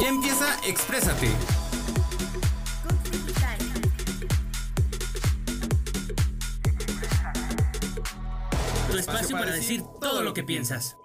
Ya empieza Exprésate. Tu espacio para decir todo lo que piensas.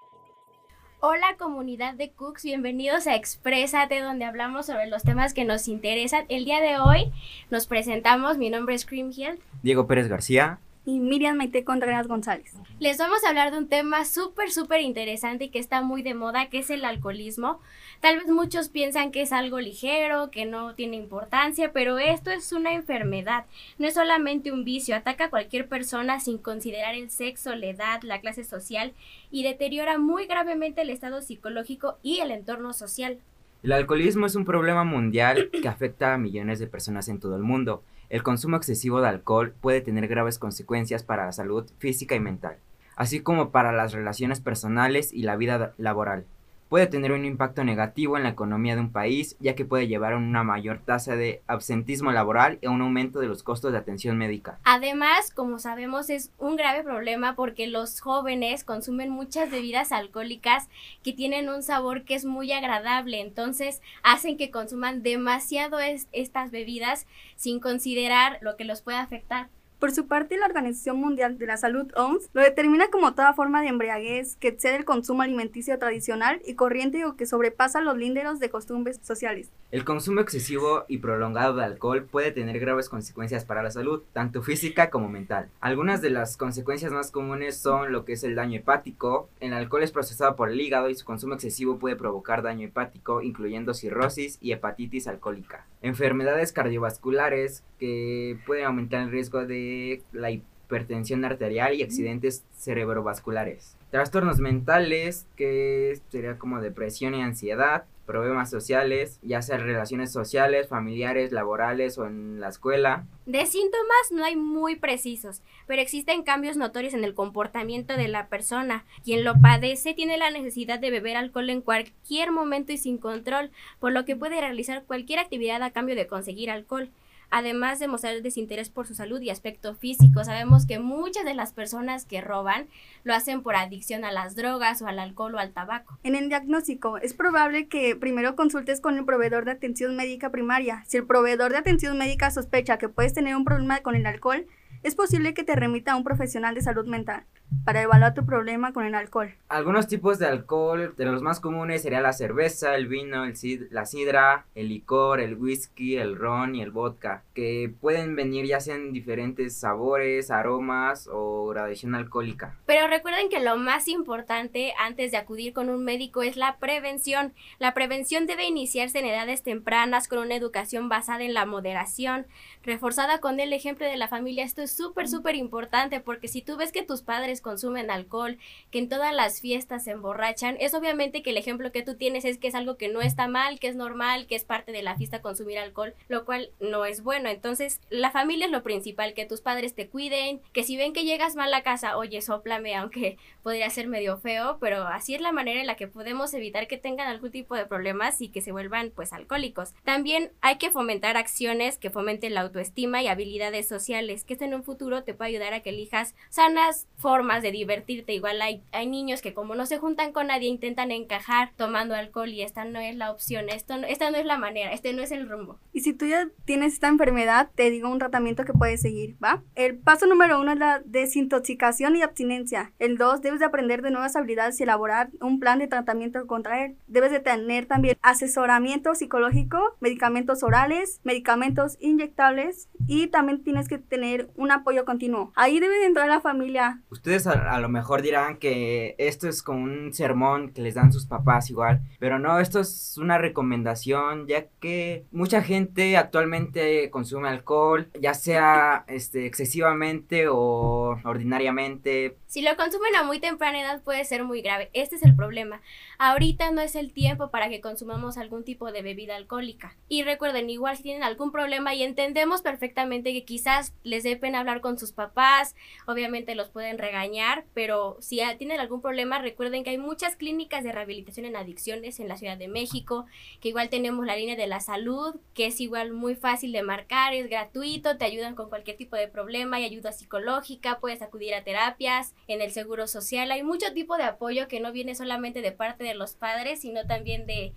Hola comunidad de Cooks, bienvenidos a Exprésate, donde hablamos sobre los temas que nos interesan. El día de hoy nos presentamos, mi nombre es Creamhill. Diego Pérez García y Miriam Maite Contreras González. Les vamos a hablar de un tema súper, súper interesante y que está muy de moda, que es el alcoholismo. Tal vez muchos piensan que es algo ligero, que no tiene importancia, pero esto es una enfermedad. No es solamente un vicio, ataca a cualquier persona sin considerar el sexo, la edad, la clase social y deteriora muy gravemente el estado psicológico y el entorno social. El alcoholismo es un problema mundial que afecta a millones de personas en todo el mundo. El consumo excesivo de alcohol puede tener graves consecuencias para la salud física y mental, así como para las relaciones personales y la vida laboral puede tener un impacto negativo en la economía de un país, ya que puede llevar a una mayor tasa de absentismo laboral y a un aumento de los costos de atención médica. Además, como sabemos, es un grave problema porque los jóvenes consumen muchas bebidas alcohólicas que tienen un sabor que es muy agradable, entonces hacen que consuman demasiado estas bebidas sin considerar lo que los puede afectar. Por su parte, la Organización Mundial de la Salud, OMS, lo determina como toda forma de embriaguez que excede el consumo alimenticio tradicional y corriente o que sobrepasa los linderos de costumbres sociales. El consumo excesivo y prolongado de alcohol puede tener graves consecuencias para la salud, tanto física como mental. Algunas de las consecuencias más comunes son lo que es el daño hepático. El alcohol es procesado por el hígado y su consumo excesivo puede provocar daño hepático, incluyendo cirrosis y hepatitis alcohólica. Enfermedades cardiovasculares que pueden aumentar el riesgo de la hipertensión arterial y accidentes cerebrovasculares. Trastornos mentales, que sería como depresión y ansiedad, problemas sociales, ya sea relaciones sociales, familiares, laborales o en la escuela. De síntomas no hay muy precisos, pero existen cambios notorios en el comportamiento de la persona. Quien lo padece tiene la necesidad de beber alcohol en cualquier momento y sin control, por lo que puede realizar cualquier actividad a cambio de conseguir alcohol además de mostrar desinterés por su salud y aspecto físico. Sabemos que muchas de las personas que roban lo hacen por adicción a las drogas o al alcohol o al tabaco. En el diagnóstico, es probable que primero consultes con el proveedor de atención médica primaria. Si el proveedor de atención médica sospecha que puedes tener un problema con el alcohol, es posible que te remita a un profesional de salud mental para evaluar tu problema con el alcohol. Algunos tipos de alcohol, de los más comunes sería la cerveza, el vino, el la sidra, el licor, el whisky, el ron y el vodka, que pueden venir ya sea en diferentes sabores, aromas o gradación alcohólica. Pero recuerden que lo más importante antes de acudir con un médico es la prevención. La prevención debe iniciarse en edades tempranas con una educación basada en la moderación, reforzada con el ejemplo de la familia. Esto es súper, súper importante porque si tú ves que tus padres consumen alcohol, que en todas las fiestas se emborrachan, es obviamente que el ejemplo que tú tienes es que es algo que no está mal, que es normal, que es parte de la fiesta consumir alcohol, lo cual no es bueno. Entonces, la familia es lo principal, que tus padres te cuiden, que si ven que llegas mal a casa, oye, soplame, aunque podría ser medio feo, pero así es la manera en la que podemos evitar que tengan algún tipo de problemas y que se vuelvan pues alcohólicos. También hay que fomentar acciones que fomenten la autoestima y habilidades sociales, que esto en un futuro te puede ayudar a que elijas sanas formas de divertirte. Igual hay, hay niños que como no se juntan con nadie intentan encajar tomando alcohol y esta no es la opción, esto esta no es la manera, este no es el rumbo. Y si tú ya tienes esta enfermedad, te digo un tratamiento que puedes seguir, ¿va? El paso número uno es la desintoxicación y abstinencia. El dos, debes de aprender de nuevas habilidades y elaborar un plan de tratamiento contra él. Debes de tener también asesoramiento psicológico, medicamentos orales, medicamentos inyectables y también tienes que tener un apoyo continuo. Ahí debe de entrar la familia. Ustedes a, lo mejor dirán que esto es como un sermón que les dan sus papás igual, pero no, esto es una recomendación ya que mucha gente actualmente consume alcohol, ya sea este excesivamente o ordinariamente. Si lo consumen a muy temprana edad puede ser muy grave. Este es el problema. Ahorita no es el tiempo para que consumamos algún tipo de bebida alcohólica. Y recuerden, igual si tienen algún problema y entendemos perfectamente que quizás les dé pena hablar con sus papás, obviamente los pueden regañar pero si tienen algún problema, recuerden que hay muchas clínicas de rehabilitación en adicciones en la Ciudad de México, que igual tenemos la línea de la salud, que es igual muy fácil de marcar, es gratuito, te ayudan con cualquier tipo de problema, hay ayuda psicológica, puedes acudir a terapias, en el seguro social, hay mucho tipo de apoyo que no viene solamente de parte de los padres, sino también de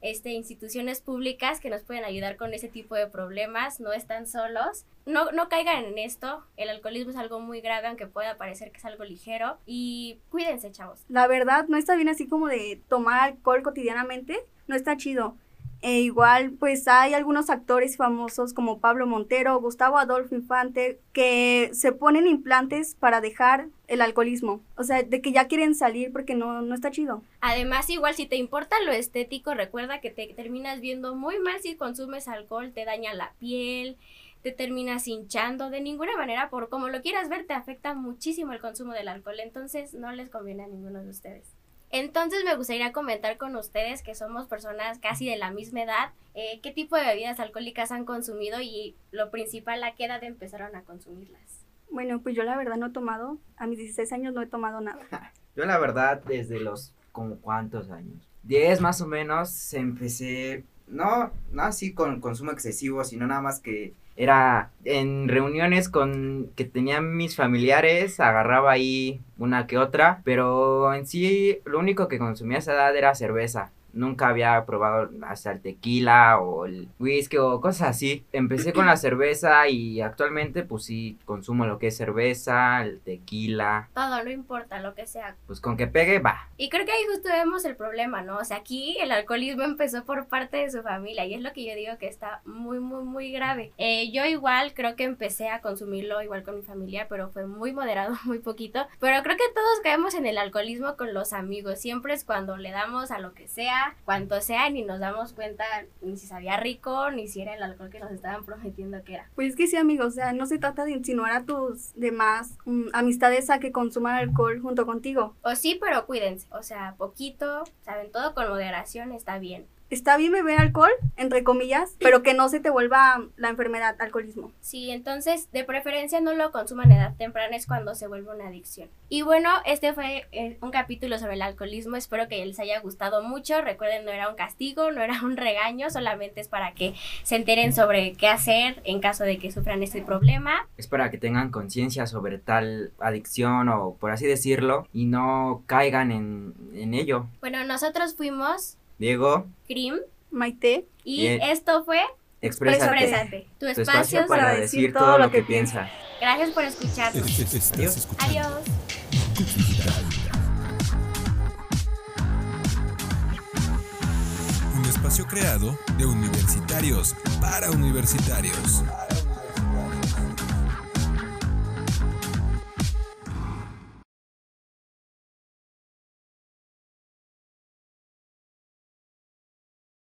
este, instituciones públicas que nos pueden ayudar con ese tipo de problemas, no están solos. No, no caigan en esto, el alcoholismo es algo muy grave, aunque pueda parecer que es algo ligero, y cuídense, chavos. La verdad, no está bien así como de tomar alcohol cotidianamente, no está chido. E igual, pues hay algunos actores famosos como Pablo Montero, Gustavo Adolfo Infante, que se ponen implantes para dejar el alcoholismo. O sea, de que ya quieren salir porque no, no está chido. Además, igual si te importa lo estético, recuerda que te terminas viendo muy mal si consumes alcohol, te daña la piel, te terminas hinchando, de ninguna manera, por como lo quieras ver, te afecta muchísimo el consumo del alcohol, entonces no les conviene a ninguno de ustedes. Entonces me gustaría comentar con ustedes que somos personas casi de la misma edad, eh, qué tipo de bebidas alcohólicas han consumido y lo principal, a qué edad empezaron a consumirlas. Bueno, pues yo la verdad no he tomado, a mis 16 años no he tomado nada. Yo la verdad desde los como cuántos años. 10 más o menos empecé, no, no así con consumo excesivo, sino nada más que era en reuniones con que tenían mis familiares, agarraba ahí una que otra, pero en sí lo único que consumía a esa edad era cerveza nunca había probado hasta el tequila o el whisky o cosas así. Empecé con la cerveza y actualmente pues sí consumo lo que es cerveza, el tequila. Todo, no importa lo que sea. Pues con que pegue, va. Y creo que ahí justo vemos el problema, ¿no? O sea, aquí el alcoholismo empezó por parte de su familia y es lo que yo digo que está muy, muy, muy grave. Eh, yo igual creo que empecé a consumirlo igual con mi familia, pero fue muy moderado, muy poquito. Pero creo que todos caemos en el alcoholismo con los amigos. Siempre es cuando le damos a lo que sea cuanto sea, ni nos damos cuenta ni si sabía rico, ni si era el alcohol que nos estaban prometiendo que era. Pues es que sí, amigos, o sea, no se trata de insinuar a tus demás mm, amistades a que consuman alcohol junto contigo. O sí, pero cuídense, o sea, poquito, saben, todo con moderación está bien está bien beber alcohol, entre comillas, pero que no se te vuelva la enfermedad alcoholismo. Sí, entonces de preferencia no lo consuman a edad temprana, es cuando se vuelve una adicción. Y bueno, este fue eh, un capítulo sobre el alcoholismo, espero que les haya gustado mucho. Recuerden, no era un castigo, no era un regaño, solamente es para que se enteren sobre qué hacer en caso de que sufran este problema. Es para que tengan conciencia sobre tal adicción o por así decirlo y no caigan en, en ello. Bueno, nosotros fuimos Diego, Krim, Maite y esto fue Exprésate. Tu, espacio, para, decir todo lo que, piensas. Gracias por escucharnos. Adiós. Adiós. Un espacio creado de universitarios para universitarios.